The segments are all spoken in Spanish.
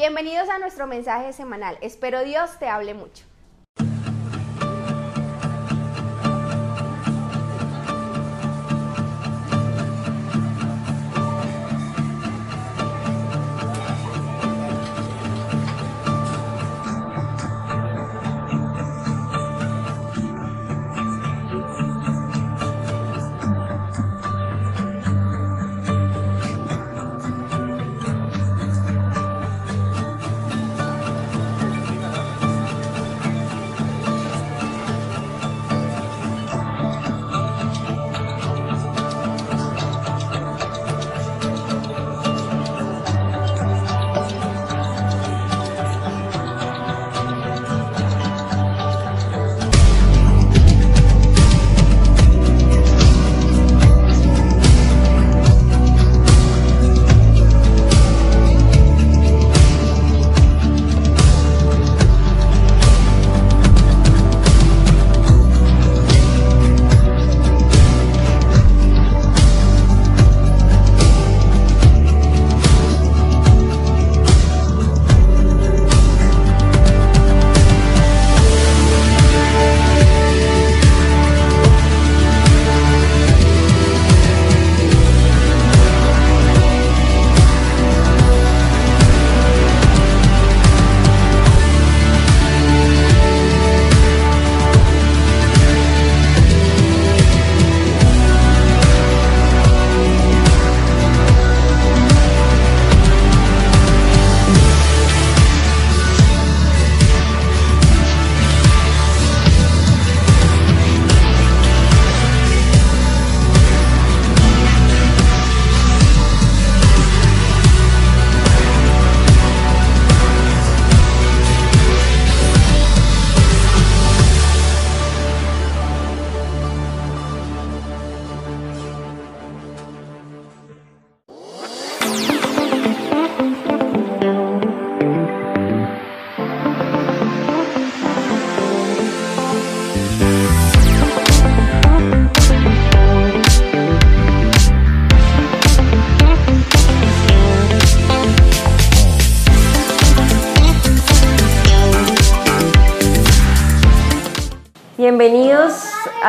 Bienvenidos a nuestro mensaje semanal. Espero Dios te hable mucho.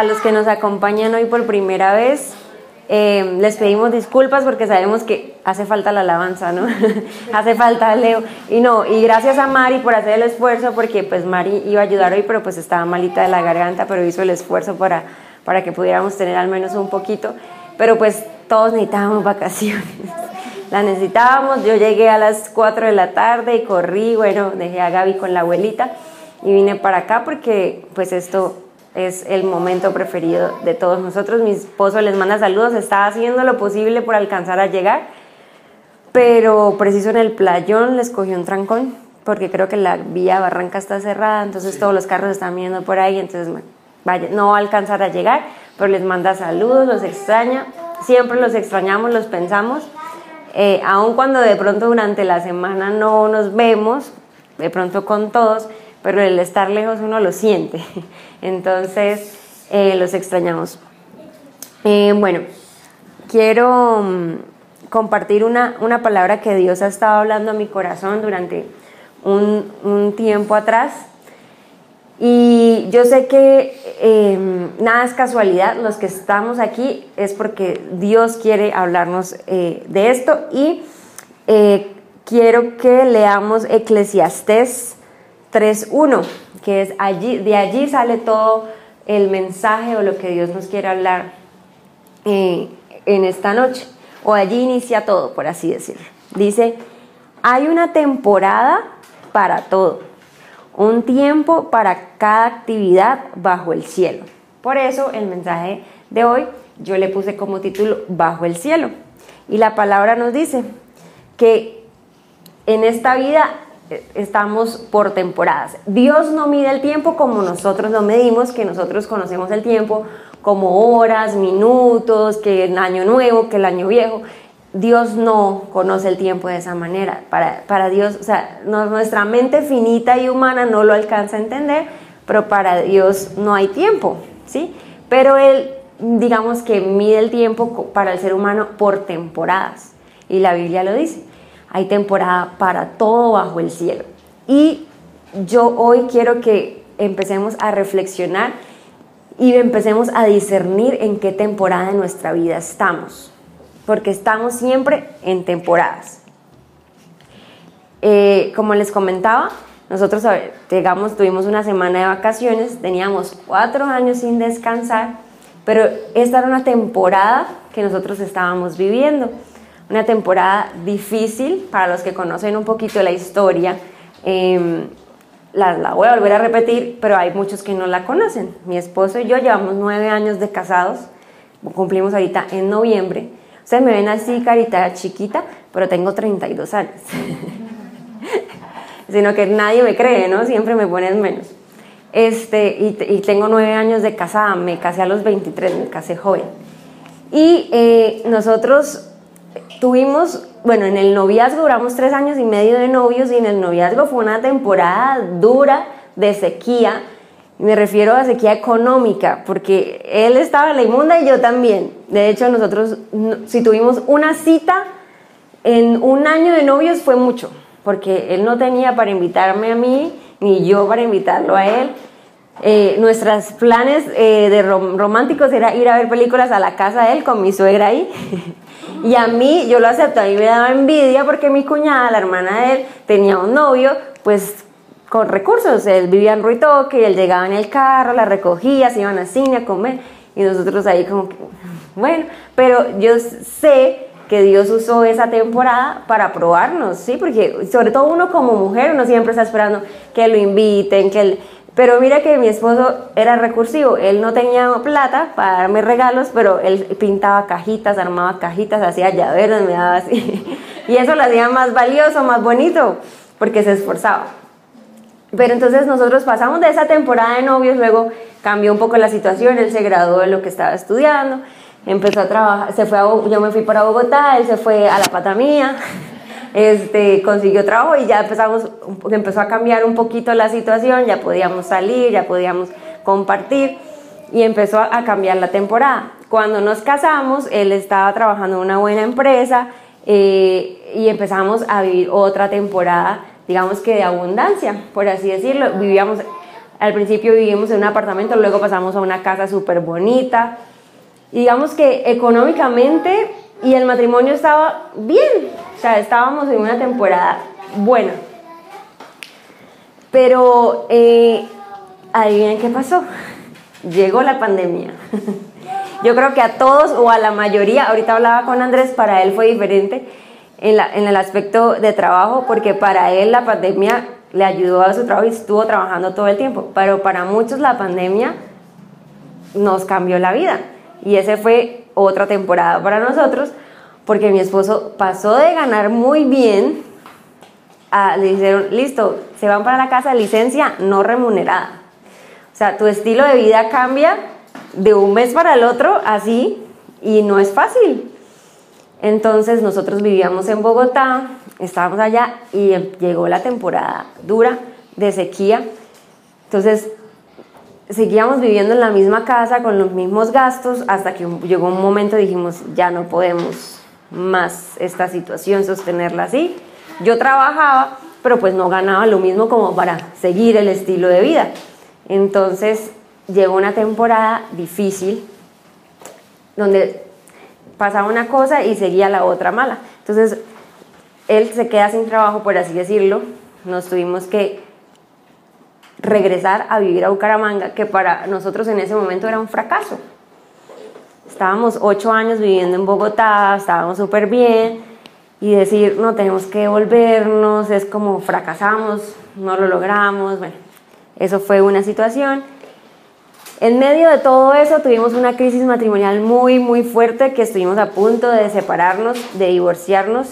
A los que nos acompañan hoy por primera vez. Eh, les pedimos disculpas porque sabemos que hace falta la alabanza, ¿no? hace falta Leo. Y no, y gracias a Mari por hacer el esfuerzo, porque pues Mari iba a ayudar hoy, pero pues estaba malita de la garganta, pero hizo el esfuerzo para, para que pudiéramos tener al menos un poquito. Pero pues todos necesitábamos vacaciones. La necesitábamos, yo llegué a las 4 de la tarde y corrí, bueno, dejé a Gaby con la abuelita y vine para acá porque pues esto es el momento preferido de todos nosotros. Mi esposo les manda saludos, está haciendo lo posible por alcanzar a llegar, pero preciso en el playón les cogió un trancón, porque creo que la vía Barranca está cerrada, entonces todos los carros están viendo por ahí, entonces vaya, no va a alcanzar a llegar, pero les manda saludos, los extraña, siempre los extrañamos, los pensamos, eh, aun cuando de pronto durante la semana no nos vemos, de pronto con todos, pero el estar lejos uno lo siente. Entonces, eh, los extrañamos. Eh, bueno, quiero mm, compartir una, una, palabra que Dios ha estado hablando a mi corazón durante un, un tiempo atrás. Y yo sé que em, nada es casualidad, los que estamos aquí es porque Dios quiere hablarnos eh, de esto y quiero que leamos Eclesiastés 3.1, que es allí, de allí sale todo el mensaje o lo que Dios nos quiere hablar eh, en esta noche, o allí inicia todo, por así decirlo. Dice, hay una temporada para todo, un tiempo para cada actividad bajo el cielo. Por eso el mensaje de hoy yo le puse como título Bajo el cielo. Y la palabra nos dice que en esta vida estamos por temporadas. Dios no mide el tiempo como nosotros lo medimos, que nosotros conocemos el tiempo como horas, minutos, que el año nuevo, que el año viejo. Dios no conoce el tiempo de esa manera. Para, para Dios, o sea, nuestra mente finita y humana no lo alcanza a entender, pero para Dios no hay tiempo, ¿sí? Pero Él, digamos que mide el tiempo para el ser humano por temporadas. Y la Biblia lo dice. Hay temporada para todo bajo el cielo. Y yo hoy quiero que empecemos a reflexionar y empecemos a discernir en qué temporada de nuestra vida estamos, porque estamos siempre en temporadas. Eh, como les comentaba, nosotros llegamos, tuvimos una semana de vacaciones, teníamos cuatro años sin descansar, pero esta era una temporada que nosotros estábamos viviendo, una temporada difícil para los que conocen un poquito la historia. Em, la, voy a volver a repetir, pero hay muchos que no la conocen. Mi esposo y yo llevamos nueve años de casados, cumplimos ahorita en noviembre. Ustedes me ven así, carita chiquita, pero tengo 32 años. Sino que nadie me cree, ¿no? Siempre me ponen menos. Este, y, tengo nueve años de casada, me casé a los 23, me casé joven. Y eh, nosotros tuvimos bueno, en el noviazgo duramos tres años y medio de novios y en el noviazgo fue una temporada dura de sequía. Me refiero a sequía económica, porque él estaba en la inmunda y yo también. De hecho, nosotros, si tuvimos una cita en un año de novios, fue mucho, porque él no tenía para invitarme a mí, ni yo para invitarlo a él. Eh, nuestros planes eh, de románticos era ir a ver películas a la casa de él con mi suegra ahí. Y a mí, yo lo acepto, a mí me daba envidia porque mi cuñada, la hermana de él, tenía un novio, pues con recursos. Él vivía en Ruitoque, él llegaba en el carro, la recogía, se iban a cine a comer. Y nosotros ahí como que, bueno, pero yo sé que Dios usó esa temporada para probarnos, ¿sí? Porque sobre todo uno como mujer, uno siempre está esperando que lo inviten, que pero mira que mi esposo era recursivo, él no tenía plata para darme regalos, pero él pintaba cajitas, armaba cajitas, hacía llaveros, me daba así. Y eso lo hacía más valioso, más bonito, porque se esforzaba. Pero entonces nosotros pasamos de esa temporada de novios, luego cambió un poco la situación, él se graduó de lo que estaba estudiando, empezó a trabajar, se fue a, yo me fui para Bogotá, él se fue a la pata mía, este, consiguió trabajo y ya empezamos, empezó a cambiar un poquito la situación, ya podíamos salir, ya podíamos compartir y empezó a cambiar la temporada. Cuando nos casamos, él estaba trabajando en una buena empresa eh, y empezamos a vivir otra temporada, digamos que de abundancia, por así decirlo. Vivíamos, al principio vivimos en un apartamento, luego pasamos a una casa súper bonita. digamos que económicamente y el matrimonio estaba bien, o sea, estábamos en una temporada buena. Pero, eh, adivinen qué pasó. Llegó la pandemia. Yo creo que a todos o a la mayoría, ahorita hablaba con Andrés, para él fue diferente en, en el aspecto de trabajo, porque para él la pandemia le ayudó a su trabajo y estuvo trabajando todo el tiempo. Pero para muchos la pandemia nos cambió la vida. Y ese fue otra temporada para nosotros, porque mi esposo pasó de ganar muy bien a, le dijeron, listo, se van para la casa, licencia no remunerada. O sea, tu estilo de vida cambia de un mes para el otro así y no es fácil. Entonces nosotros vivíamos en Bogotá, estábamos allá y llegó la temporada dura de sequía. Entonces seguíamos viviendo en la misma casa con los mismos gastos hasta que llegó un momento dijimos, ya no podemos más esta situación, sostenerla así. Yo trabajaba, pero pues no ganaba lo mismo como para seguir el estilo de vida. Entonces llegó una temporada difícil donde pasaba una cosa y seguía la otra mala. Entonces él se queda sin trabajo, por así decirlo. Nos tuvimos que regresar a vivir a Bucaramanga, que para nosotros en ese momento era un fracaso. Estábamos ocho años viviendo en Bogotá, estábamos súper bien, y decir, no, tenemos que volvernos, es como fracasamos, no lo logramos, bueno, eso fue una situación. En medio de todo eso tuvimos una crisis matrimonial muy, muy fuerte que estuvimos a punto de separarnos, de divorciarnos.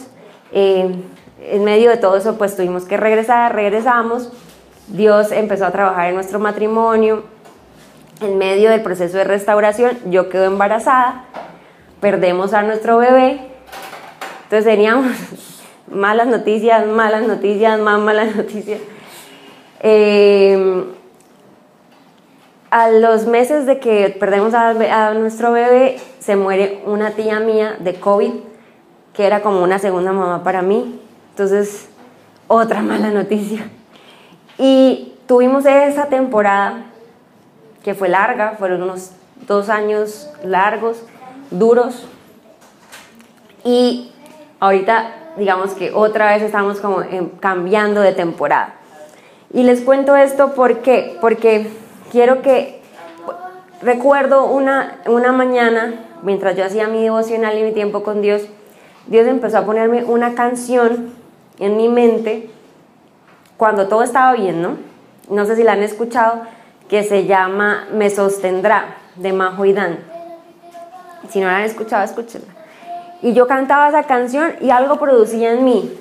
Eh, en medio de todo eso pues tuvimos que regresar, regresamos Dios empezó a trabajar en nuestro matrimonio. En medio del proceso de restauración, yo quedo embarazada, perdemos a nuestro bebé. Entonces teníamos malas noticias, malas noticias, más malas noticias. Em, a los meses de que perdemos a, a, nuestro bebé, se muere una tía mía de COVID, que era como una segunda mamá para mí. Entonces, otra mala noticia. Y tuvimos esa temporada que fue larga, fueron unos dos años largos, duros. Y ahorita, digamos que otra vez estamos como cambiando de temporada. Y les cuento esto porque, porque quiero que, recuerdo una, una mañana, mientras yo hacía mi devocional y mi tiempo con Dios, Dios empezó a ponerme una canción en mi mente cuando todo estaba bien, ¿no? No sé si la han escuchado, que se llama Me sostendrá, de Majo y Dan. Si no la han escuchado, escúchenla. Y yo cantaba esa canción y algo producía en mí.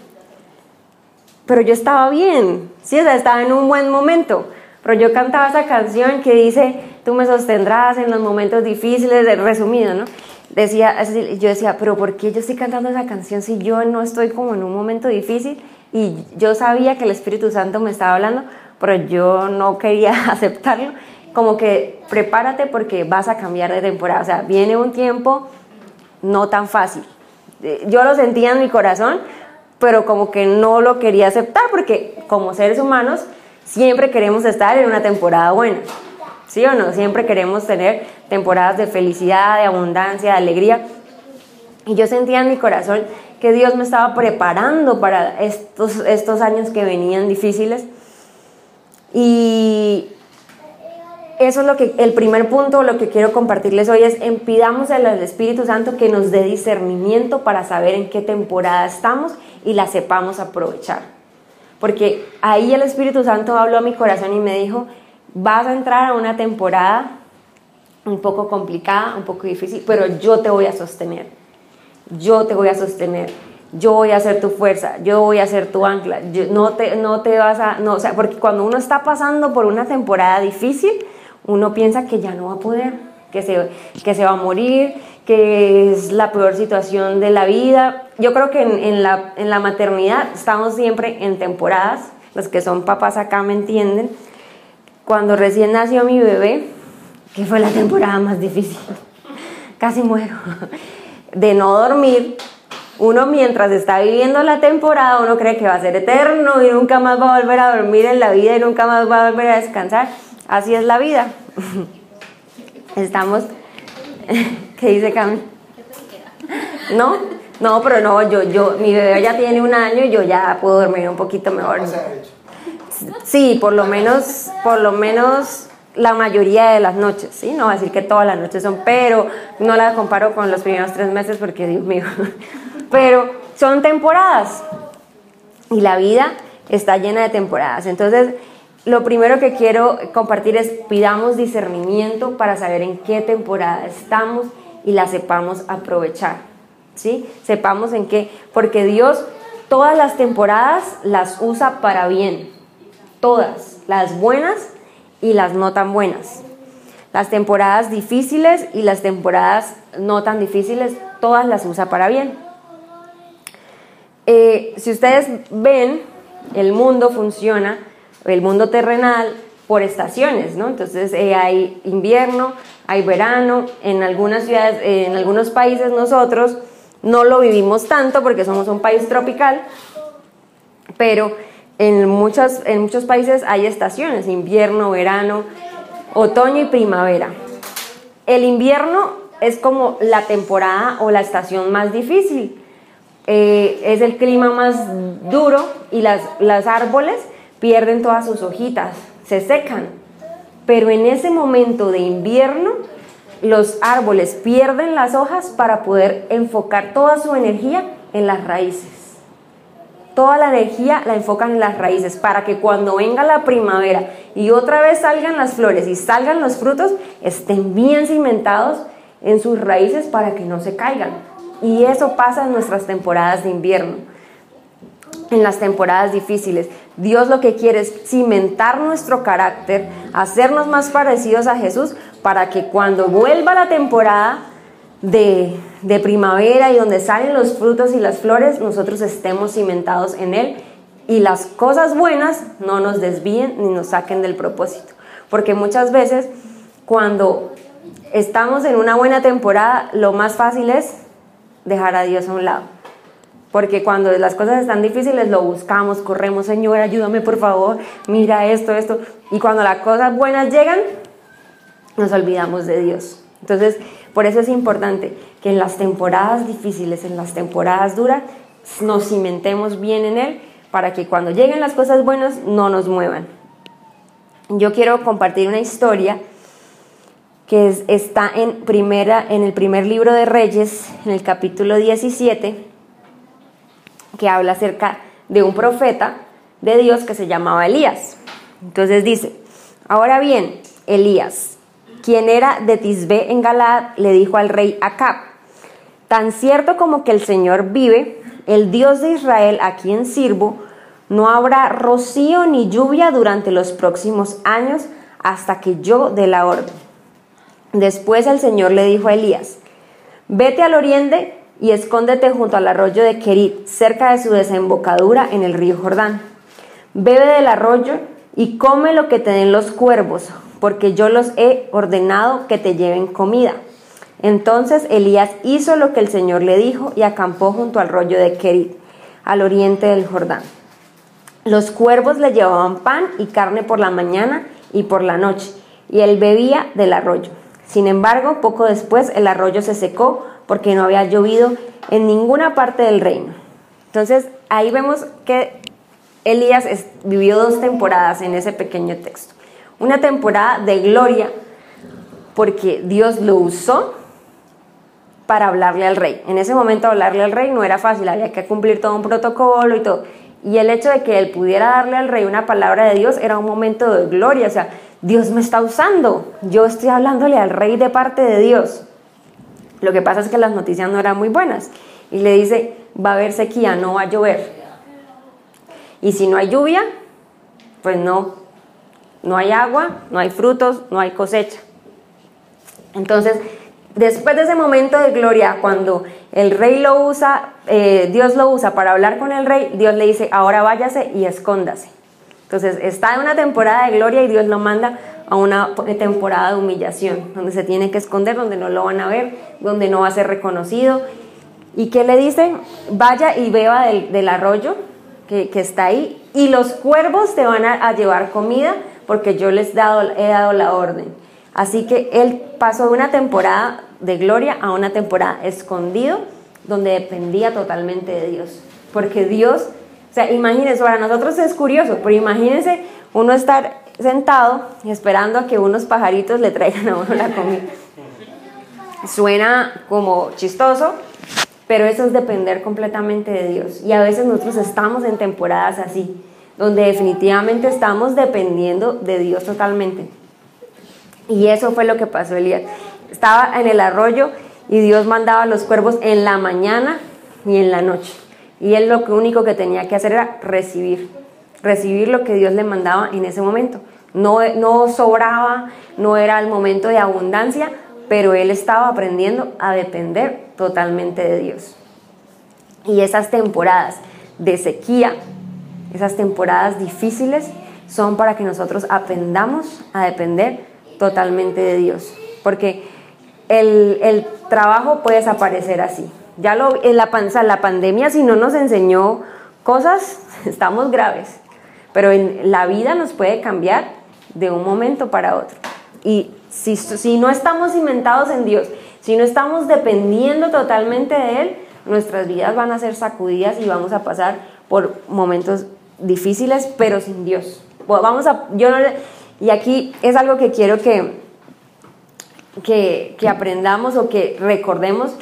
Pero yo estaba bien, sí, o sea, estaba en un buen momento. Pero yo cantaba esa canción que dice, tú me sostendrás en los momentos difíciles, resumido, ¿no? Decía, yo decía, pero ¿por qué yo estoy cantando esa canción si yo no estoy como en un momento difícil? Y yo sabía que el Espíritu Santo me estaba hablando, pero yo no quería aceptarlo. Como que prepárate porque vas a cambiar de temporada. O sea, viene un tiempo no tan fácil. Eh, yo lo sentía en mi corazón, pero como que no lo quería aceptar porque como seres humanos siempre queremos estar en una temporada buena. ¿Sí o no? Siempre queremos tener temporadas de felicidad, de abundancia, de alegría. Y yo sentía en mi corazón que Dios me estaba preparando para estos, estos años que venían difíciles y eso es lo que, el primer punto, lo que quiero compartirles hoy es, pidamos al Espíritu Santo que nos dé discernimiento para saber en qué temporada estamos y la sepamos aprovechar. Porque ahí el Espíritu Santo habló a mi corazón y me dijo, vas a entrar a una temporada un poco complicada, un poco difícil, pero yo te voy a sostener. Yo te voy a sostener yo voy a ser tu fuerza, yo voy a ser tu ancla, no, te, no te vas a, no, o sea, porque cuando uno está pasando por una temporada difícil, uno piensa que ya no va a poder, que se, que se va a morir, que es la peor situación de la vida. Yo creo que en, la, en la maternidad estamos siempre en temporadas, los que son papás acá me entienden. Cuando recién nació mi bebé, que fue la temporada más difícil, casi muero, de no dormir, uno mientras está viviendo la temporada, uno cree que va a ser eterno y nunca más va a volver a dormir en la vida y nunca más va a volver a descansar. Así es la vida. Estamos, ¿qué dice Cami? No, no, pero no, yo, yo, mi bebé ya tiene un año y yo ya puedo dormir un poquito mejor. Sí, por lo menos, por lo menos la mayoría de las noches, ¿sí? No voy a decir que todas las noches son, pero no la comparo con los primeros tres meses porque, Dios mío, pero son temporadas y la vida está llena de temporadas. Entonces, lo primero que quiero compartir es pidamos discernimiento para saber en qué temporada estamos y la sepamos aprovechar. ¿Sí? Sepamos en qué, porque Dios todas las temporadas las usa para bien. Todas, las buenas y las no tan buenas. Las temporadas difíciles y las temporadas no tan difíciles, todas las usa para bien. Eh, si ustedes ven, el mundo funciona, el mundo terrenal, por estaciones, ¿no? Entonces eh, hay invierno, hay verano, en algunas ciudades, eh, en algunos países nosotros no lo vivimos tanto porque somos un país tropical, pero en, en muchos países hay estaciones, invierno, verano, otoño y primavera. El invierno es como la temporada o la estación más difícil eh, es el clima más duro y las, las árboles pierden todas sus hojitas, se secan. Pero en ese momento de invierno, los árboles pierden las hojas para poder enfocar toda su energía en las raíces. Toda la energía la enfocan en las raíces para que cuando venga la primavera y otra vez salgan las flores y salgan los frutos, estén bien cimentados en sus raíces para que no se caigan. Y eso pasa en nuestras temporadas de invierno, en las temporadas difíciles. Dios lo que quiere es cimentar nuestro carácter, hacernos más parecidos a Jesús para que cuando vuelva la temporada de, de primavera y donde salen los frutos y las flores, nosotros estemos cimentados en Él y las cosas buenas no nos desvíen ni nos saquen del propósito. Porque muchas veces cuando estamos en una buena temporada, lo más fácil es dejar a Dios a un lado. Porque cuando las cosas están difíciles lo buscamos, corremos, Señor, ayúdame por favor, mira esto, esto. Y cuando las cosas buenas llegan, nos olvidamos de Dios. Entonces, por eso es importante que en las temporadas difíciles, en las temporadas duras, nos cimentemos bien en Él para que cuando lleguen las cosas buenas no nos muevan. Yo quiero compartir una historia que está en, primera, en el primer libro de Reyes, en el capítulo 17, que habla acerca de un profeta de Dios que se llamaba Elías. Entonces dice, ahora bien, Elías, quien era de Tisbe en Galaad, le dijo al rey Acab, tan cierto como que el Señor vive, el Dios de Israel a quien sirvo, no habrá rocío ni lluvia durante los próximos años hasta que yo dé la orden. Después el Señor le dijo a Elías, vete al oriente y escóndete junto al arroyo de Kerit, cerca de su desembocadura en el río Jordán. Bebe del arroyo y come lo que te den los cuervos, porque yo los he ordenado que te lleven comida. Entonces Elías hizo lo que el Señor le dijo y acampó junto al arroyo de Kerit, al oriente del Jordán. Los cuervos le llevaban pan y carne por la mañana y por la noche, y él bebía del arroyo. Sin embargo, poco después el arroyo se secó porque no había llovido en ninguna parte del reino. Entonces, ahí vemos que Elías vivió dos temporadas en ese pequeño texto. Una temporada de gloria porque Dios lo usó para hablarle al rey. En ese momento hablarle al rey no era fácil, había que cumplir todo un protocolo y todo. Y el hecho de que él pudiera darle al rey una palabra de Dios era un momento de gloria, o sea, Dios me está usando. Yo estoy hablándole al rey de parte de Dios. Lo que pasa es que las noticias no eran muy buenas. Y le dice, va a haber sequía, no va a llover. Y si no hay lluvia, pues no, no hay agua, no hay frutos, no hay cosecha. Entonces, después de ese momento de gloria, cuando el rey lo usa, eh, Dios lo usa para hablar con el rey, Dios le dice, ahora váyase y escóndase. Entonces está en una temporada de gloria y Dios lo manda a una temporada de humillación, donde se tiene que esconder, donde no lo van a ver, donde no va a ser reconocido. ¿Y qué le dice? Vaya y beba del, arroyo que, está ahí y los cuervos te van a, llevar comida porque yo les dado, he dado la orden. Así que él pasó de una temporada de gloria a una temporada escondido, donde dependía totalmente de Dios. Porque Dios o sea, imagínense, para nosotros es curioso, pero imagínense uno estar sentado esperando a que unos pajaritos le traigan a uno la comida. Suena como chistoso, pero eso es depender completamente de Dios. Y a veces nosotros estamos en temporadas así, donde definitivamente estamos dependiendo de Dios totalmente. Y eso fue lo que pasó Elías. Estaba en el arroyo y Dios mandaba a los cuervos en la mañana y en la noche. Y él lo único que tenía que hacer era recibir, recibir lo que Dios le mandaba en ese momento. No, no sobraba, no era el momento de abundancia, pero él estaba aprendiendo a depender totalmente de Dios. Y esas temporadas de sequía, esas temporadas difíciles, son para que nosotros aprendamos a depender totalmente de Dios. Porque el, el trabajo puede desaparecer así. Ya lo, en la, la pandemia, si no nos enseñó cosas, estamos graves. Pero en la vida nos puede cambiar de un momento para otro. Y si, si no estamos cimentados en Dios, si no estamos dependiendo totalmente de Él, nuestras vidas van a ser sacudidas y vamos a pasar por momentos difíciles, pero sin Dios. Vamos a, yo y aquí es algo que quiero que, que, que aprendamos o que recordemos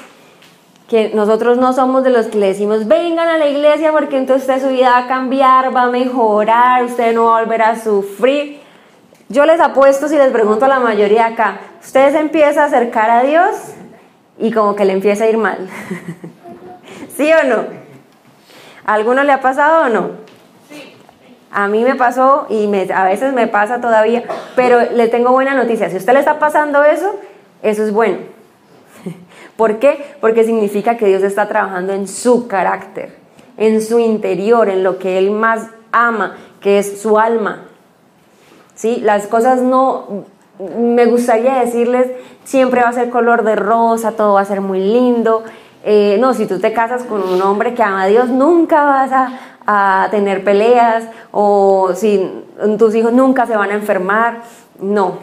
que nosotros no somos de los que le decimos vengan a la iglesia porque entonces su vida va a cambiar, va a mejorar, usted no va a volver a sufrir. Yo les apuesto si les pregunto a la mayoría acá, ustedes empiezan a acercar a Dios y como que le empieza a ir mal. ¿Sí o no? ¿A alguno le ha pasado o no? A mí me pasó y a veces me pasa todavía, pero le tengo buena noticia. Si usted le está pasando eso, eso es bueno ¿Por qué? Porque significa que Dios está trabajando en su carácter, en su interior, en lo que Él más ama, que es su alma. ¿Sí? Las cosas no, me gustaría decirles, siempre va a ser color de rosa, todo va a ser muy lindo. eh, no, si tú te casas con un hombre que ama a Dios, nunca vas a, a tener peleas o si tus hijos nunca se van a enfermar. No,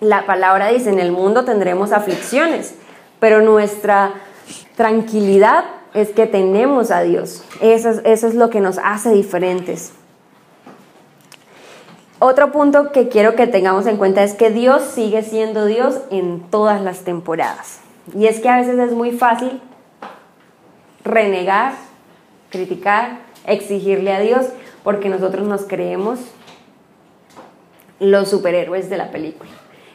la palabra dice, en el mundo tendremos aflicciones, pero nuestra tranquilidad es que tenemos a Dios. Eso es, eso es lo que nos hace diferentes. Otro punto que quiero que tengamos en cuenta es que Dios sigue siendo Dios en todas las temporadas. Y es que a veces es muy fácil renegar, criticar, exigirle a Dios, porque nosotros nos creemos los superhéroes de la película.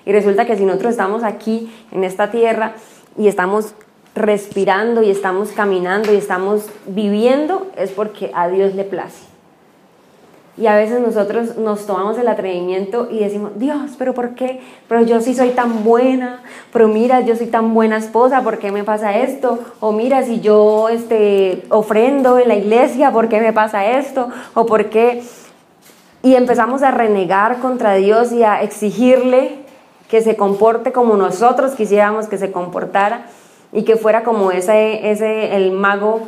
Y resulta que si nosotros estamos aquí en esta tierra y estamos respirando y estamos caminando y estamos viviendo, es porque a Dios le place. Y a veces nosotros nos tomamos el atrevimiento y decimos, Dios, pero ¿por qué? Pero yo sí soy tan buena, pero mira, yo soy tan buena esposa, ¿por qué me pasa esto? O mira, si yo este, ofrendo en la iglesia, ¿por qué me pasa esto? O por qué... Y empezamos a renegar contra Dios y a exigirle que se comporte como nosotros quisiéramos que se comportara y que fuera como ese, ese el mago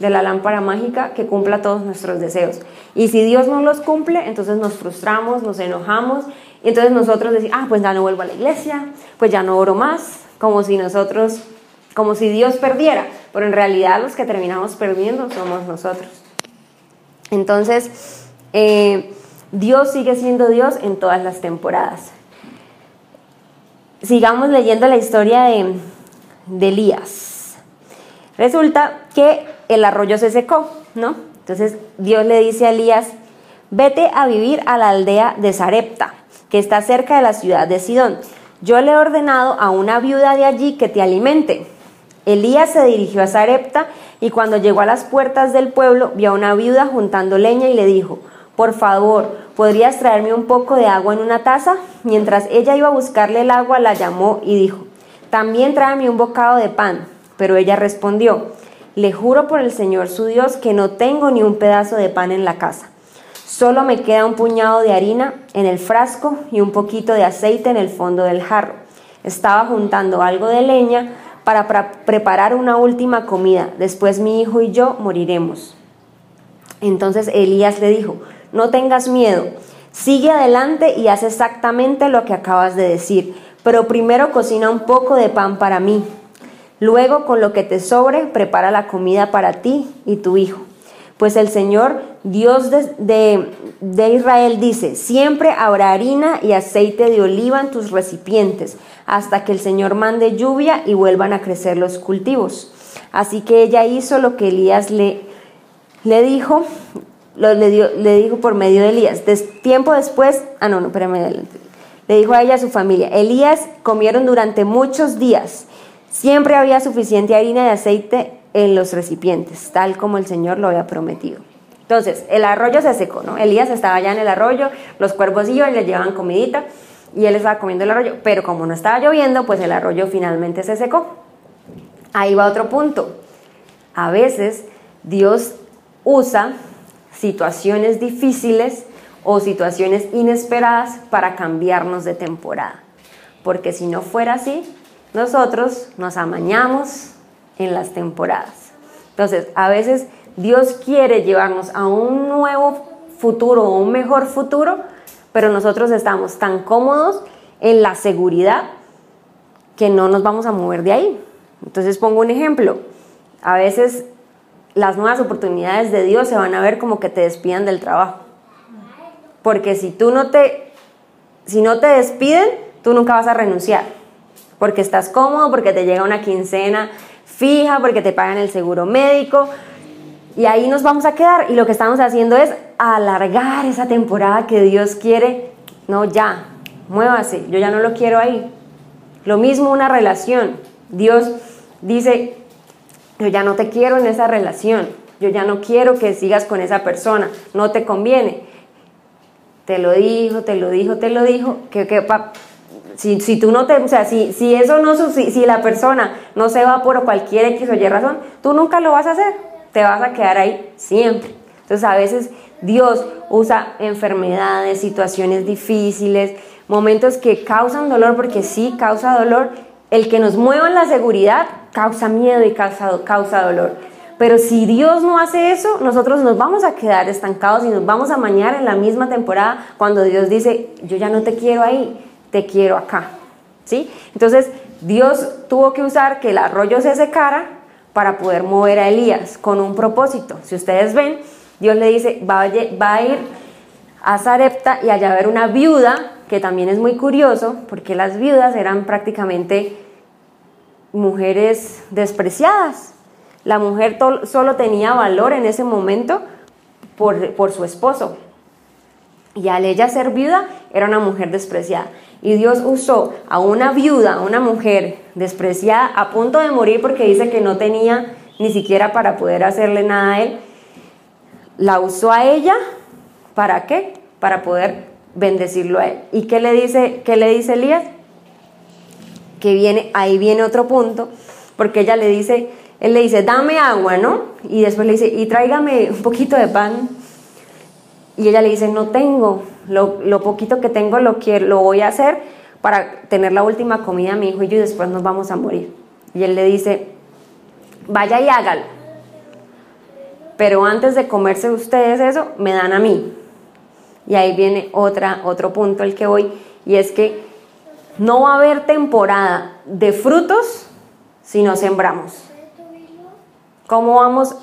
de la lámpara mágica que cumpla todos nuestros deseos. Y si Dios no los cumple, entonces nos frustramos, nos enojamos y entonces nosotros decimos, ah, pues ya no vuelvo a la iglesia, pues ya no oro más, como si nosotros, como si Dios perdiera, pero en realidad los que terminamos perdiendo somos nosotros. Entonces, eh, Dios sigue siendo Dios en todas las temporadas. Sigamos leyendo la historia de, de Elías. Resulta que el arroyo se secó, ¿no? Entonces Dios le dice a Elías, vete a vivir a la aldea de Sarepta, que está cerca de la ciudad de Sidón. Yo le he ordenado a una viuda de allí que te alimente. Elías se dirigió a Sarepta y cuando llegó a las puertas del pueblo vio a una viuda juntando leña y le dijo, por favor, ¿podrías traerme un poco de agua en una taza? Mientras ella iba a buscarle el agua, la llamó y dijo, también tráeme un bocado de pan. Pero ella respondió, le juro por el Señor su Dios que no tengo ni un pedazo de pan en la casa. Solo me queda un puñado de harina en el frasco y un poquito de aceite en el fondo del jarro. Estaba juntando algo de leña para preparar una última comida. Después mi hijo y yo moriremos. Entonces Elías le dijo, no tengas miedo, sigue adelante y haz exactamente lo que acabas de decir, pero primero cocina un poco de pan para mí Luego, con lo que te sobre, prepara la comida para ti y tu hijo. Pues el Señor, Dios de, Israel, dice, siempre habrá harina y aceite de oliva en tus recipientes, hasta que el Señor mande lluvia y vuelvan a crecer los cultivos. Así que ella hizo lo que Elías le, le dijo, le, dio, le dijo por medio de Elías. tiempo después, ah, no, no, espérame, le dijo a ella a su familia, Elías comieron durante muchos días Siempre había suficiente harina y aceite en los recipientes, tal como el Señor lo había prometido. Entonces, el arroyo se secó, ¿no? Elías estaba allá en el arroyo, los cuervos iban y le llevaban comidita y él estaba comiendo el arroyo, pero como no estaba lloviendo, pues el arroyo finalmente se secó. Ahí va otro punto. A veces Dios usa situaciones difíciles o situaciones inesperadas para cambiarnos de temporada. Porque si no fuera así, nosotros nos amañamos en las temporadas. Entonces, a veces Dios quiere llevarnos a un nuevo futuro o un mejor futuro, pero nosotros estamos tan cómodos en la seguridad que no nos vamos a mover de ahí. Entonces pongo un ejemplo. A veces las nuevas oportunidades de Dios se van a ver como que te despidan del trabajo. Porque si tú no te si no te despiden, tú nunca vas a renunciar porque estás cómodo, porque te llega una quincena fija, porque te pagan el seguro médico. Y ahí nos vamos a quedar. Y lo que estamos haciendo es alargar esa temporada que Dios quiere. No, ya, muévase, yo ya no lo quiero ahí. Lo mismo una relación. Dios dice, yo ya no te quiero en esa relación. Yo ya no quiero que sigas con esa persona. No te conviene. Te lo dijo, te lo dijo, te lo dijo. Que, que si, si tú no te, o sea, si, si eso no, si, si la persona no se va por cualquier X o Y razón, tú nunca lo vas a hacer, te vas a quedar ahí siempre. Entonces a veces Dios usa enfermedades, situaciones difíciles, momentos que causan dolor, porque sí causa dolor, el que nos mueva en la seguridad causa miedo y causa, causa dolor. Pero si Dios no hace eso, nosotros nos vamos a quedar estancados y nos vamos a mañar en la misma temporada cuando Dios dice, yo ya no te quiero ahí, te quiero acá. ¿Sí? Entonces, Dios tuvo que usar que el arroyo se secara para poder mover a Elías con un propósito. Si ustedes ven, Dios le dice, va a, ir a Zarepta y allá a haber una viuda, que también es muy curioso, porque las viudas eran prácticamente mujeres despreciadas. La mujer solo tenía valor en ese momento por, por su esposo. Y al ella ser viuda, era una mujer despreciada. Y Dios usó a una viuda, a una mujer despreciada, a punto de morir porque dice que no tenía ni siquiera para poder hacerle nada a él. La usó a ella, ¿para qué? Para poder bendecirlo a él. ¿Y qué le dice, qué le dice Elías? Que viene, ahí viene otro punto, porque ella le dice, él le dice, dame agua, ¿no? Y después le dice, y tráigame un poquito de pan. Y ella le dice, no tengo, lo, poquito que tengo lo, quiero, lo voy a hacer para tener la última comida a mi hijo y yo después nos vamos a morir. Y él le dice, vaya y hágalo. Pero antes de comerse ustedes eso, me dan a mí. Y ahí viene otra, otro punto al que voy, y es que no va a haber temporada de frutos si no sembramos. ¿Cómo vamos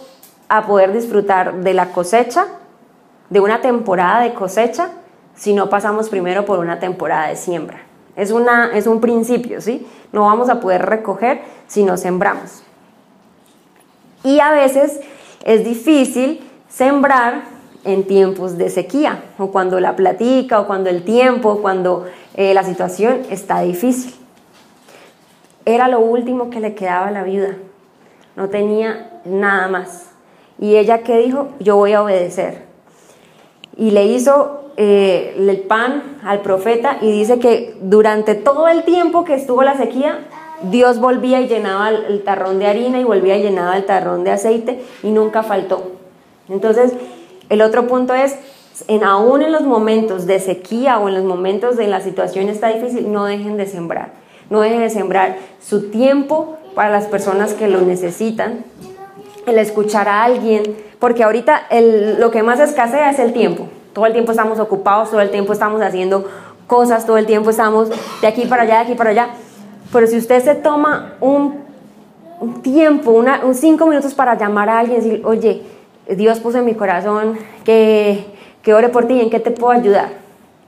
a poder disfrutar de la cosecha, de una temporada de cosecha, si no pasamos primero por una temporada de siembra. Es, una, es un principio, ¿sí? No vamos a poder recoger si no sembramos. Y a veces es difícil sembrar en tiempos de sequía, o cuando la platica, o cuando el tiempo, cuando eh, la situación está difícil. Era lo último que le quedaba a la viuda. No tenía nada más. Y ella que dijo, yo voy a obedecer. Y le hizo eh, el pan al profeta y dice que durante todo el tiempo que estuvo la sequía, Dios volvía y llenaba el, tarrón de harina y volvía y llenaba el tarrón de aceite y nunca faltó. Entonces, el otro punto es, en, aún en los momentos de sequía o en los momentos de la situación está difícil, no dejen de sembrar. No dejen de sembrar su tiempo para las personas que lo necesitan, el escuchar a alguien, porque ahorita lo que más escasea es el tiempo. Todo el tiempo estamos ocupados, todo el tiempo estamos haciendo cosas, todo el tiempo estamos de aquí para allá, de aquí para allá. Pero si usted se toma un, tiempo, una, un cinco minutos para llamar a alguien y decir, oye, Dios puso en mi corazón que, que ore por ti en qué te puedo ayudar.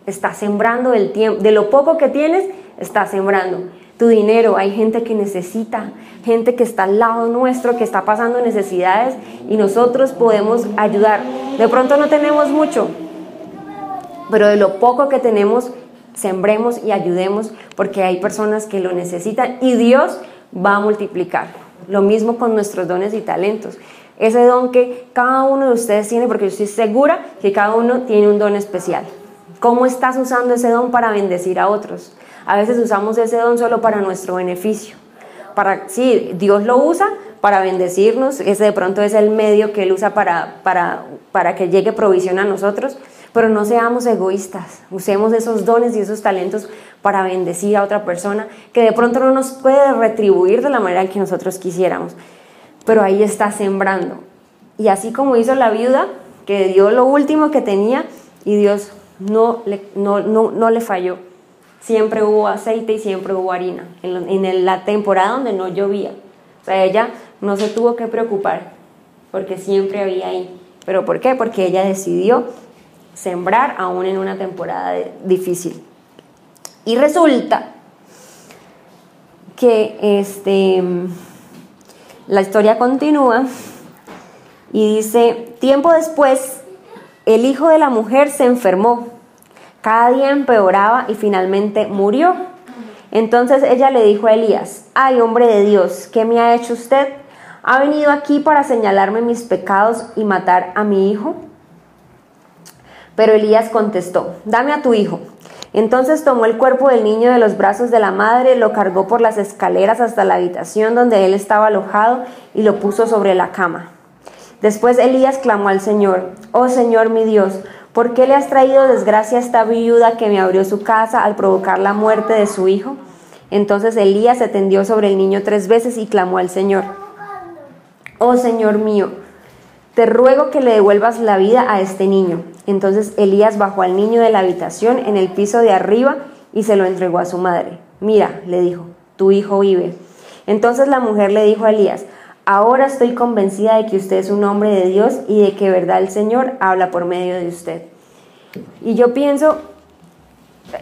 Está sembrando el tiempo, de lo poco que tienes, está sembrando tu dinero. Hay gente que necesita, gente que está al lado nuestro, que está pasando necesidades y nosotros podemos ayudar. De pronto no tenemos mucho, pero de lo poco que tenemos, sembremos y ayudemos porque hay personas que lo necesitan y Dios va a multiplicar. Lo mismo con nuestros dones y talentos. Ese don que cada uno de ustedes tiene, porque yo estoy segura que cada uno tiene un don especial. ¿Cómo estás usando ese don para bendecir a otros? A veces usamos ese don solo para nuestro beneficio. Para, sí, Dios lo usa para bendecirnos, ese de pronto es el medio que Él usa para, para, para que llegue provisión a nosotros, pero no seamos egoístas, usemos esos dones y esos talentos para bendecir a otra persona que de pronto no nos puede retribuir de la manera que nosotros quisiéramos, pero ahí está sembrando. Y así como hizo la viuda, que dio lo último que tenía y Dios no le, no, no, le falló. Siempre hubo aceite y siempre hubo harina, en, en la temporada donde no llovía. O sea, ella no se tuvo que preocupar porque siempre había ahí. ¿Pero por qué? Porque ella decidió sembrar aún en una temporada difícil. Y resulta que este, la historia continúa y dice, tiempo después, el hijo de la mujer se enfermó, cada día empeoraba y finalmente murió. Entonces ella le dijo a Elías, ay hombre de Dios, ¿qué me ha hecho usted? ¿Ha venido aquí para señalarme mis pecados y matar a mi hijo? Pero Elías contestó, dame a tu hijo. Entonces tomó el cuerpo del niño de los brazos de la madre, lo cargó por las escaleras hasta la habitación donde él estaba alojado y lo puso sobre la cama. Después Elías clamó al Señor, Oh Señor mi Dios, ¿por qué le has traído desgracia a esta viuda que me abrió su casa al provocar la muerte de su hijo? Entonces Elías se tendió sobre el niño tres veces y clamó al Señor, oh Señor mío, te ruego que le devuelvas la vida a este niño. Entonces Elías bajó al niño de la habitación en el piso de arriba y se lo entregó a su madre. Mira, le dijo, tu hijo vive. Entonces la mujer le dijo a Elías, ahora estoy convencida de que usted es un hombre de Dios y de que verdad el Señor habla por medio de usted. Y yo pienso,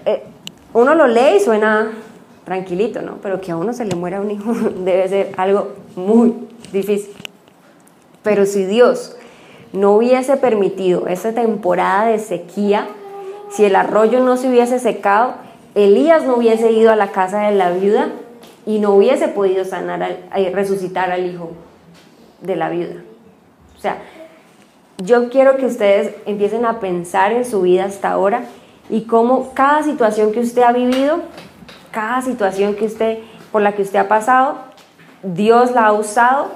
eh, uno lo lee y suena tranquilito, ¿no? Pero que a uno se le muera un hijo debe ser algo muy difícil. Pero si Dios no hubiese permitido esa temporada de sequía, si el arroyo no se hubiese secado, Elías no hubiese ido a la casa de la viuda y no hubiese podido sanar al, eh, resucitar al hijo de la viuda. O sea, yo quiero que ustedes empiecen a pensar en su vida hasta ahora y cómo cada situación que usted ha vivido, cada situación que usted por la que usted ha pasado, Dios la ha usado.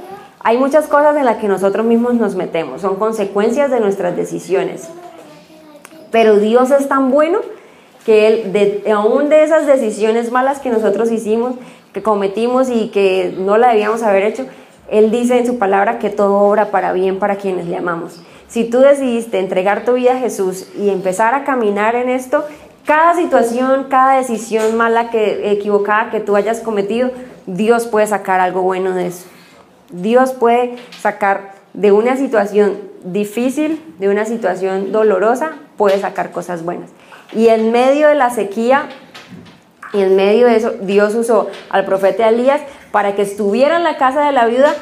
Hay muchas cosas en las que nosotros mismos nos metemos, son consecuencias de nuestras decisiones. Pero Dios es tan bueno que Él, de, aún de esas decisiones malas que nosotros hicimos, que cometimos y que no la debíamos haber hecho, Él dice en su palabra que todo obra para bien para quienes le amamos. Si tú decidiste entregar tu vida a Jesús y empezar a caminar en esto, cada situación, cada decisión mala que equivocada que tú hayas cometido, Dios puede sacar algo bueno de eso. Dios puede sacar de una situación difícil, de una situación dolorosa, puede sacar cosas buenas. Y en medio de la sequía, y en medio de eso, Dios usó al profeta Elías para que estuviera en la casa de la viuda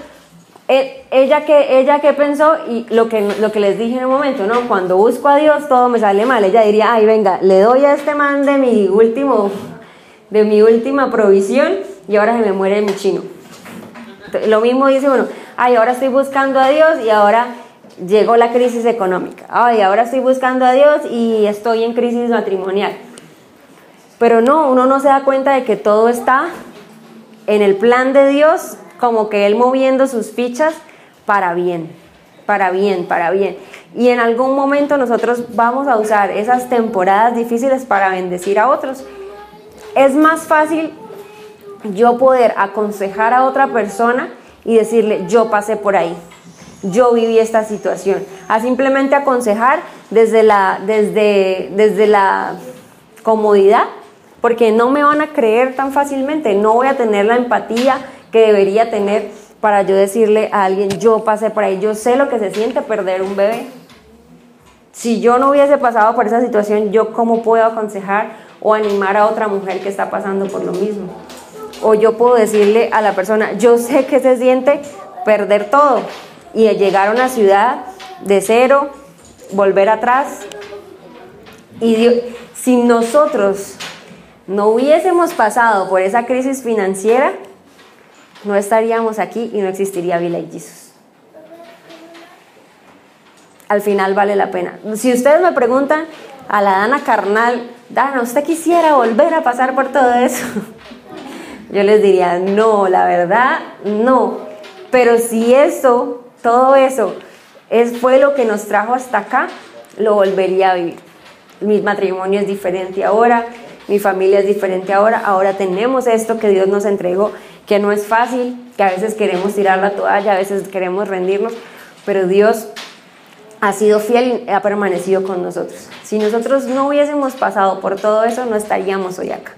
eh, ella que, ella que pensó y lo que, lo que les dije en un momento, ¿no? Cuando busco a Dios todo me sale mal. Ella diría, ay, venga, le doy a este man de mi último, de mi última provisión y ahora se me muere mi chino. Lo mismo dice uno, ay, ahora estoy buscando a Dios y ahora llegó la crisis económica. Ay, ahora estoy buscando a Dios y estoy en crisis matrimonial. Pero no, uno no se da cuenta de que todo está en el plan de Dios como que Él moviendo sus fichas para bien, para bien, para bien. Y en algún momento nosotros vamos a usar esas temporadas difíciles para bendecir a otros. Es más fácil yo poder aconsejar a otra persona y decirle, yo pasé por ahí, yo viví esta situación, a simplemente aconsejar desde la, desde, desde la comodidad, porque no me van a creer tan fácilmente, no voy a tener la empatía que debería tener para yo decirle a alguien, yo pasé por ahí, yo sé lo que se siente perder un bebé. Si yo no hubiese pasado por esa situación, yo cómo puedo aconsejar o animar a otra mujer que está pasando por lo mismo. O yo puedo decirle a la persona, yo sé que se siente perder todo y llegar a una ciudad de cero, volver atrás. Y si nosotros no hubiésemos pasado por esa crisis financiera, no estaríamos aquí y no existiría Village Jesus. Al final vale la pena. Si ustedes me preguntan a la Dana carnal, Dana, ¿usted quisiera volver a pasar por todo eso? Yo les diría, no, la verdad, no. Pero si eso, todo eso, es, fue lo que nos trajo hasta acá, lo volvería a vivir. Mi matrimonio es diferente ahora, mi familia es diferente ahora, ahora tenemos esto que Dios nos entregó que no es fácil, que a veces queremos tirar la toalla, a veces queremos rendirnos, pero Dios ha sido fiel y ha permanecido con nosotros. Si nosotros no hubiésemos pasado por todo eso, no estaríamos hoy acá.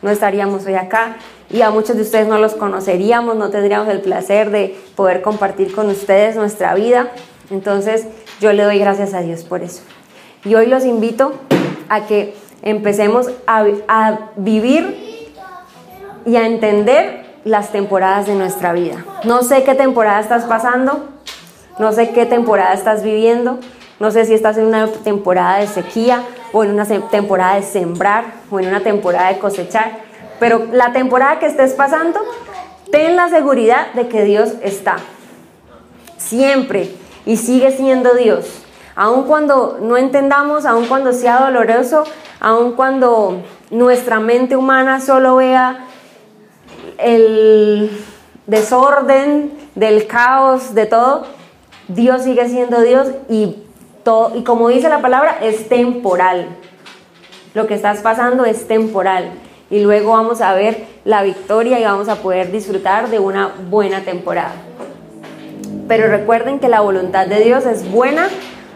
No estaríamos hoy acá y a muchos de ustedes no los conoceríamos, no tendríamos el placer de poder compartir con ustedes nuestra vida. Entonces yo le doy gracias a Dios por eso. Y hoy los invito a que empecemos a, vivir y a entender las temporadas de nuestra vida. No sé qué temporada estás pasando, no sé qué temporada estás viviendo, no sé si estás en una temporada de sequía o en una temporada de sembrar o en una temporada de cosechar, pero la temporada que estés pasando, ten la seguridad de que Dios está. Siempre y sigue siendo Dios. Aun cuando no entendamos, aun cuando sea doloroso, aun cuando nuestra mente humana solo vea el desorden, del caos, de todo, Dios sigue siendo Dios y, todo, y como dice la palabra, es temporal. Lo que estás pasando es temporal. y luego vamos a ver la victoria y vamos a poder disfrutar de una buena temporada. Pero recuerden que la voluntad de Dios es buena,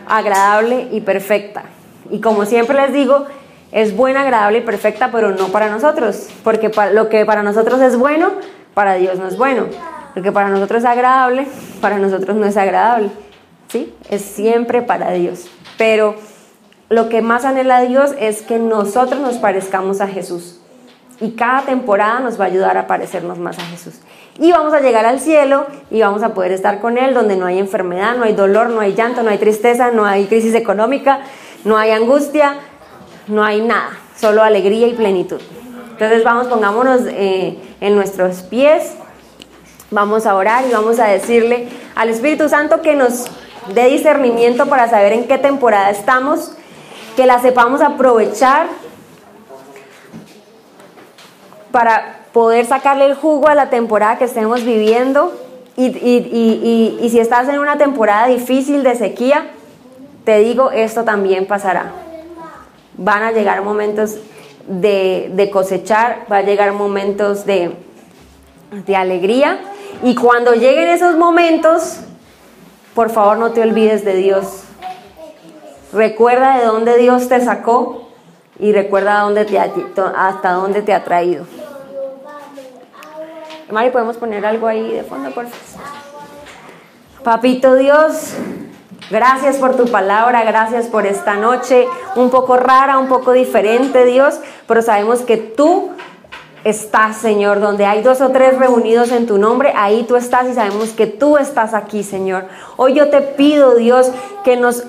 agradable y perfecta. Y como siempre les digo, es buena, agradable y perfecta, pero no para nosotros, porque lo que para nosotros es bueno, para Dios no es bueno. Lo que para nosotros es agradable, para nosotros no es agradable. ¿Sí? Es siempre para Dios. Pero lo que más anhela Dios es que nosotros nos parezcamos a Jesús. Y cada temporada nos va a ayudar a parecernos más a Jesús. Y vamos a llegar al cielo y vamos a poder estar con Él donde no hay enfermedad, no hay dolor, no hay llanto, no hay tristeza, no hay crisis económica, no hay angustia, no hay nada, solo alegría y plenitud. Entonces vamos, pongámonos eh, en nuestros pies, vamos a orar y vamos a decirle al Espíritu Santo que nos dé discernimiento para saber en qué temporada estamos, que la sepamos aprovechar para poder sacarle el jugo a la temporada que estemos viviendo. Y, y, si estás en una temporada difícil de sequía, te digo, esto también pasará. Van a llegar momentos de, cosechar, va a llegar momentos de, de alegría. Y cuando lleguen esos momentos, por favor no te olvides de Dios. Recuerda de dónde Dios te sacó y recuerda dónde te, hasta dónde te ha traído. Mari, ¿podemos poner algo ahí de fondo, por favor? Papito Dios, gracias por tu palabra, gracias por esta noche, un poco rara, un poco diferente, Dios, pero sabemos que tú estás, Señor, donde hay dos o tres reunidos en tu nombre, ahí tú estás y sabemos que tú estás aquí, Señor. Hoy yo te pido, Dios, que nos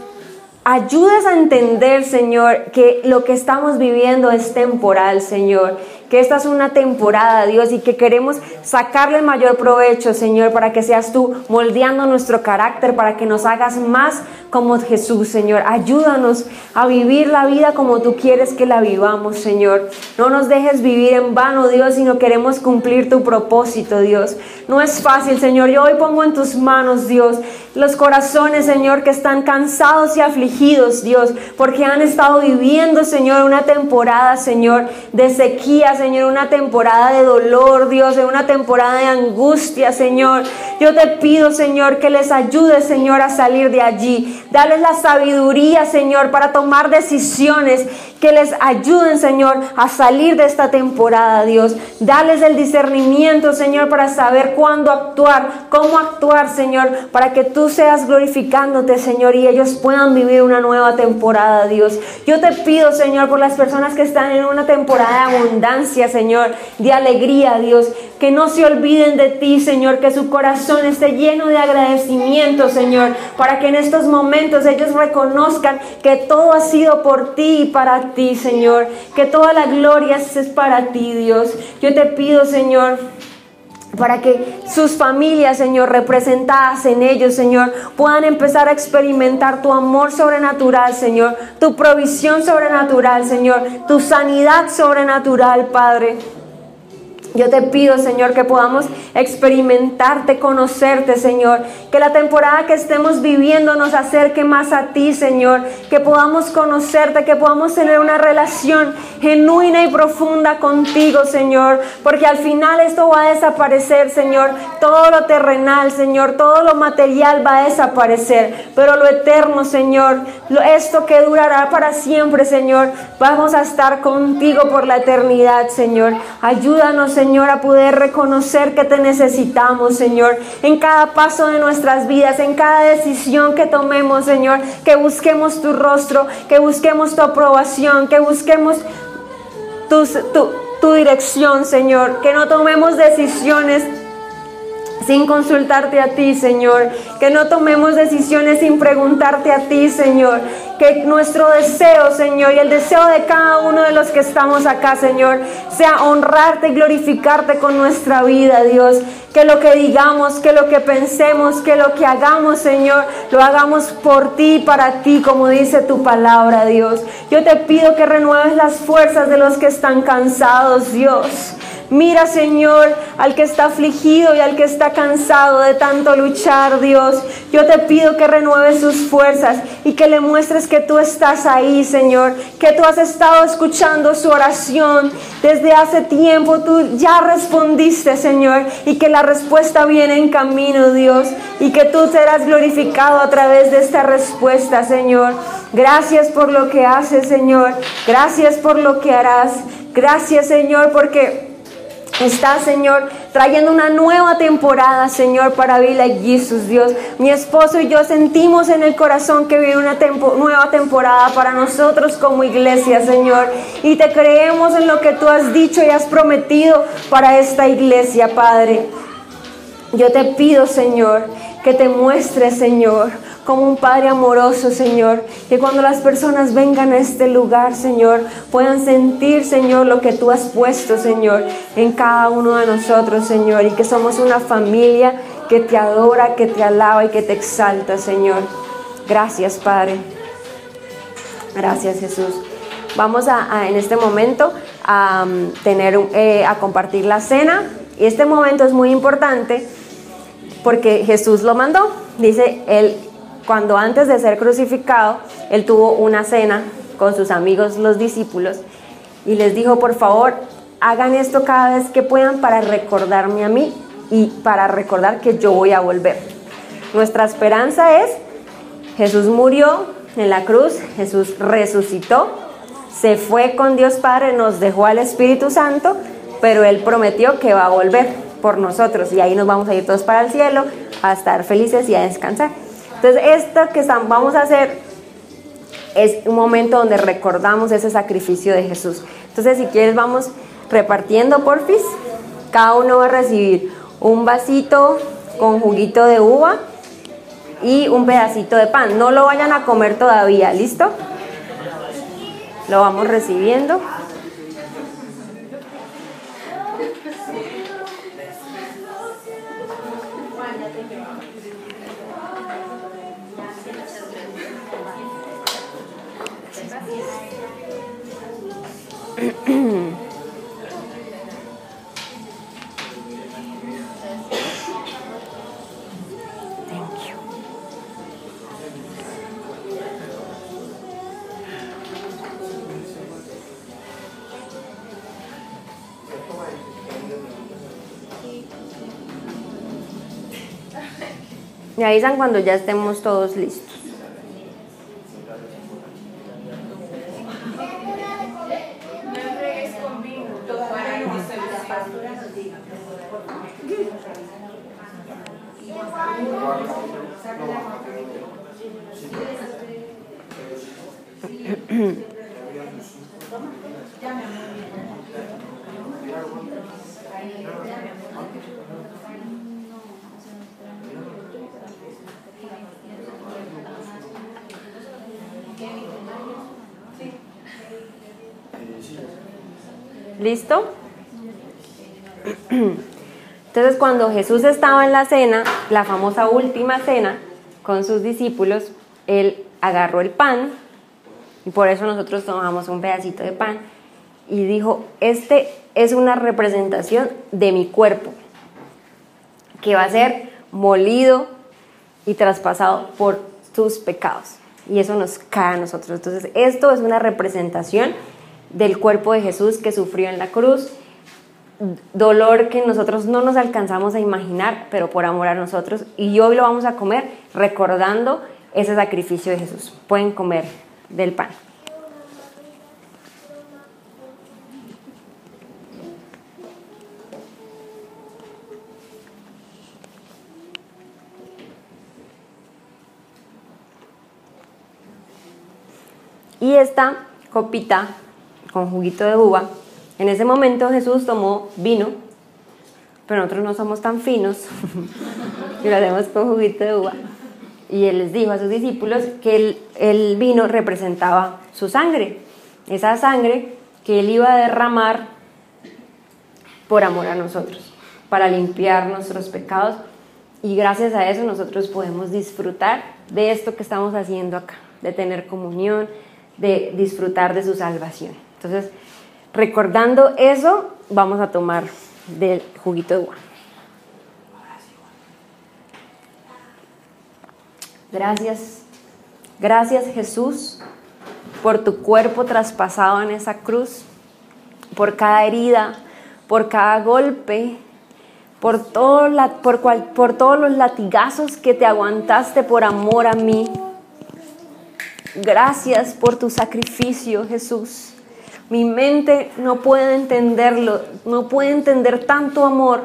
ayudes a entender, Señor, que lo que estamos viviendo es temporal, Señor que esta es una temporada, Dios, y que queremos sacarle mayor provecho, Señor, para que seas tú moldeando nuestro carácter, para que nos hagas más como Jesús, Señor. Ayúdanos a vivir la vida como tú quieres que la vivamos, Señor. No nos dejes vivir en vano, Dios, sino queremos cumplir tu propósito, Dios. No es fácil, Señor. Yo hoy pongo en tus manos, Dios, los corazones, Señor, que están cansados y afligidos, Dios, porque han estado viviendo, Señor, una temporada, Señor, de sequía, Señor, una temporada de dolor, Dios, en una temporada de angustia, Señor. Yo te pido, Señor, que les ayude, Señor, a salir de allí. Dales la sabiduría, Señor, para tomar decisiones que les ayuden, Señor, a salir de esta temporada, Dios. Dales el discernimiento, Señor, para saber cuándo actuar, cómo actuar, Señor, para que tú seas glorificándote, Señor, y ellos puedan vivir una nueva temporada, Dios. Yo te pido, Señor, por las personas que están en una temporada de abundancia, Señor, de alegría, Dios, que no se olviden de ti, Señor, que su corazón esté lleno de agradecimiento, Señor, para que en estos momentos ellos reconozcan que todo ha sido por ti y para ti, Señor, que toda la gloria es para ti, Dios. Yo te pido, Señor, para que sus familias, Señor, representadas en ellos, Señor, puedan empezar a experimentar tu amor sobrenatural, Señor, tu provisión sobrenatural, Señor, tu sanidad sobrenatural, Padre. Yo te pido, Señor, que podamos experimentarte, conocerte, Señor. Que la temporada que estemos viviendo nos acerque más a ti, Señor. Que podamos conocerte, que podamos tener una relación genuina y profunda contigo, Señor. Porque al final esto va a desaparecer, Señor. Todo lo terrenal, Señor. Todo lo material va a desaparecer. Pero lo eterno, Señor. Esto que durará para siempre, Señor. Vamos a estar contigo por la eternidad, Señor. Ayúdanos, Señor a poder reconocer que te necesitamos, Señor, en cada paso de nuestras vidas, en cada decisión que tomemos, Señor, que busquemos tu rostro, que busquemos tu aprobación, que busquemos tu dirección, Señor, que no tomemos decisiones sin consultarte a ti, Señor. Que no tomemos decisiones sin preguntarte a ti, Señor. Que nuestro deseo, Señor, y el deseo de cada uno de los que estamos acá, Señor, sea honrarte y glorificarte con nuestra vida, Dios. Que lo que digamos, que lo que pensemos, que lo que hagamos, Señor, lo hagamos por ti y para ti, como dice tu palabra, Dios. Yo te pido que renueves las fuerzas de los que están cansados, Dios. Mira, Señor, al que está afligido y al que está cansado de tanto luchar, Dios. Yo te pido que renueves sus fuerzas y que le muestres que tú estás ahí, Señor, que tú has estado escuchando su oración desde hace tiempo. Tú ya respondiste, Señor, y que la respuesta viene en camino, Dios, y que tú serás glorificado a través de esta respuesta, Señor. Gracias por lo que haces, Señor. Gracias por lo que harás. Gracias, Señor, porque Está, Señor, trayendo una nueva temporada, Señor, para Vila y Jesus, Dios. Mi esposo y yo sentimos en el corazón que viene una nueva temporada para nosotros como iglesia, Señor. Y te creemos en lo que tú has dicho y has prometido para esta iglesia, Padre. Yo te pido, Señor, que te muestres, Señor, como un Padre amoroso, Señor. Que cuando las personas vengan a este lugar, Señor, puedan sentir, Señor, lo que tú has puesto, Señor, en cada uno de nosotros, Señor. Y que somos una familia que te adora, que te alaba y que te exalta, Señor. Gracias, Padre. Gracias, Jesús. Vamos a, en este momento a, tener, eh, a compartir la cena. Y este momento es muy importante porque Jesús lo mandó. Dice, él cuando antes de ser crucificado, él tuvo una cena con sus amigos, los discípulos, y les dijo, por favor, hagan esto cada vez que puedan para recordarme a mí y para recordar que yo voy a volver. Nuestra esperanza es, Jesús murió en la cruz, Jesús resucitó, se fue con Dios Padre, nos dejó al Espíritu Santo, pero Él prometió que va a volver por nosotros y ahí nos vamos a ir todos para el cielo a estar felices y a descansar. Entonces, esto que vamos a hacer es un momento donde recordamos ese sacrificio de Jesús. Entonces, si quieres, vamos repartiendo porfis. Cada uno va a recibir un vasito con juguito de uva y un pedacito de pan. No lo vayan a comer todavía, ¿listo? Lo vamos recibiendo. Me avisan cuando ya estemos todos listos. ¿Listo? Cuando Jesús estaba en la cena, la famosa última cena, con sus discípulos, él agarró el pan, y por eso nosotros tomamos un pedacito de pan, y dijo, este es una representación de mi cuerpo, que va a ser molido y traspasado por tus pecados. Y eso nos cae a nosotros. Entonces, esto es una representación del cuerpo de Jesús que sufrió en la cruz, dolor que nosotros no nos alcanzamos a imaginar, pero por amor a nosotros. Y hoy lo vamos a comer recordando ese sacrificio de Jesús. Pueden comer del pan. Y esta copita con juguito de uva. En ese momento Jesús tomó vino, pero nosotros no somos tan finos y lo hacemos con juguito de uva. Y él les dijo a sus discípulos que el, vino representaba su sangre, esa sangre que él iba a derramar por amor a nosotros, para limpiar nuestros pecados. Y gracias a eso nosotros podemos disfrutar de esto que estamos haciendo acá, de tener comunión, de disfrutar de su salvación. Entonces, recordando eso, vamos a tomar del juguito de uva. Gracias, gracias Jesús por tu cuerpo traspasado en esa cruz, por cada herida, por cada golpe, por, todo la, por, por todos los latigazos que te aguantaste por amor a mí. Gracias por tu sacrificio, Jesús. Mi mente no puede entenderlo, no puede entender tanto amor.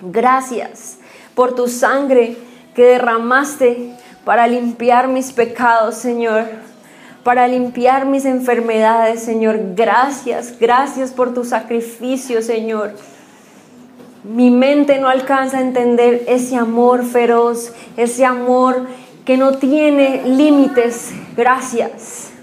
Gracias por tu sangre que derramaste para limpiar mis pecados, Señor, para limpiar mis enfermedades, Señor. Gracias, gracias por tu sacrificio, Señor. Mi mente no alcanza a entender ese amor feroz, ese amor que no tiene límites. Gracias.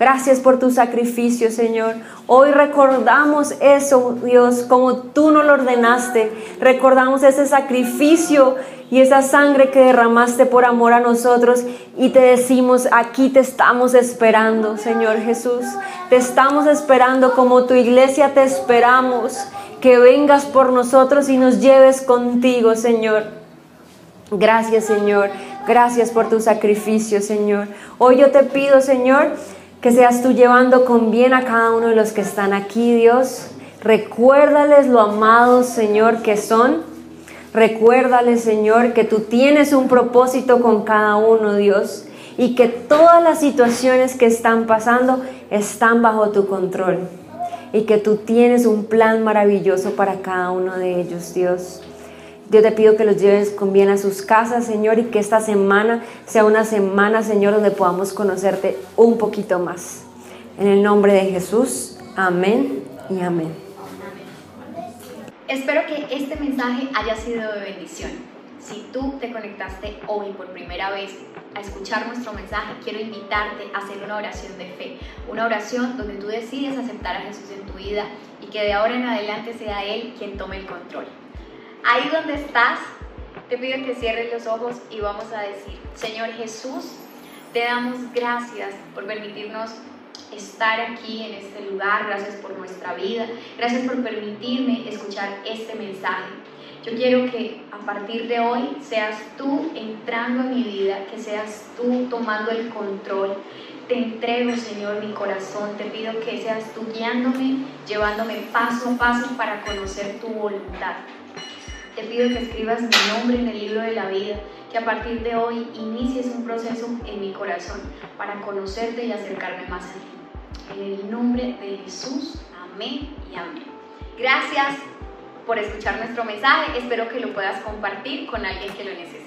Gracias por tu sacrificio, Señor. Hoy recordamos eso, Dios, como tú nos lo ordenaste. Recordamos ese sacrificio y esa sangre que derramaste por amor a nosotros y te decimos, aquí te estamos esperando, Señor Jesús. Te estamos esperando como tu iglesia te esperamos. Que vengas por nosotros y nos lleves contigo, Señor. Gracias, Señor. Gracias por tu sacrificio, Señor. Hoy yo te pido, Señor, que seas tú llevando con bien a cada uno de los que están aquí, Dios. Recuérdales lo amados, Señor, que son. Recuérdales, Señor, que tú tienes un propósito con cada uno, Dios, y que todas las situaciones que están pasando están bajo tu control, y que tú tienes un plan maravilloso para cada uno de ellos, Dios. Yo te pido que los lleves con bien a sus casas, Señor, y que esta semana sea una semana, Señor, donde podamos conocerte un poquito más. En el nombre de Jesús, amén y amén. Espero que este mensaje haya sido de bendición. Si tú te conectaste hoy por primera vez a escuchar nuestro mensaje, quiero invitarte a hacer una oración de fe, una oración donde tú decides aceptar a Jesús en tu vida y que de ahora en adelante sea Él quien tome el control. Ahí donde estás, te pido que cierres los ojos y vamos a decir, Señor Jesús, te damos gracias por permitirnos estar aquí en este lugar, gracias por nuestra vida, gracias por permitirme escuchar este mensaje. Yo quiero que a partir de hoy seas tú entrando en mi vida, que seas tú tomando el control. Te entrego, Señor, mi corazón. Te pido que seas tú guiándome, llevándome paso a paso para conocer tu voluntad. Te pido que escribas mi nombre en el libro de la vida, que a partir de hoy inicies un proceso en mi corazón para conocerte y acercarme más a ti. En el nombre de Jesús, amén y amén. Gracias por escuchar nuestro mensaje, espero que lo puedas compartir con alguien que lo necesite.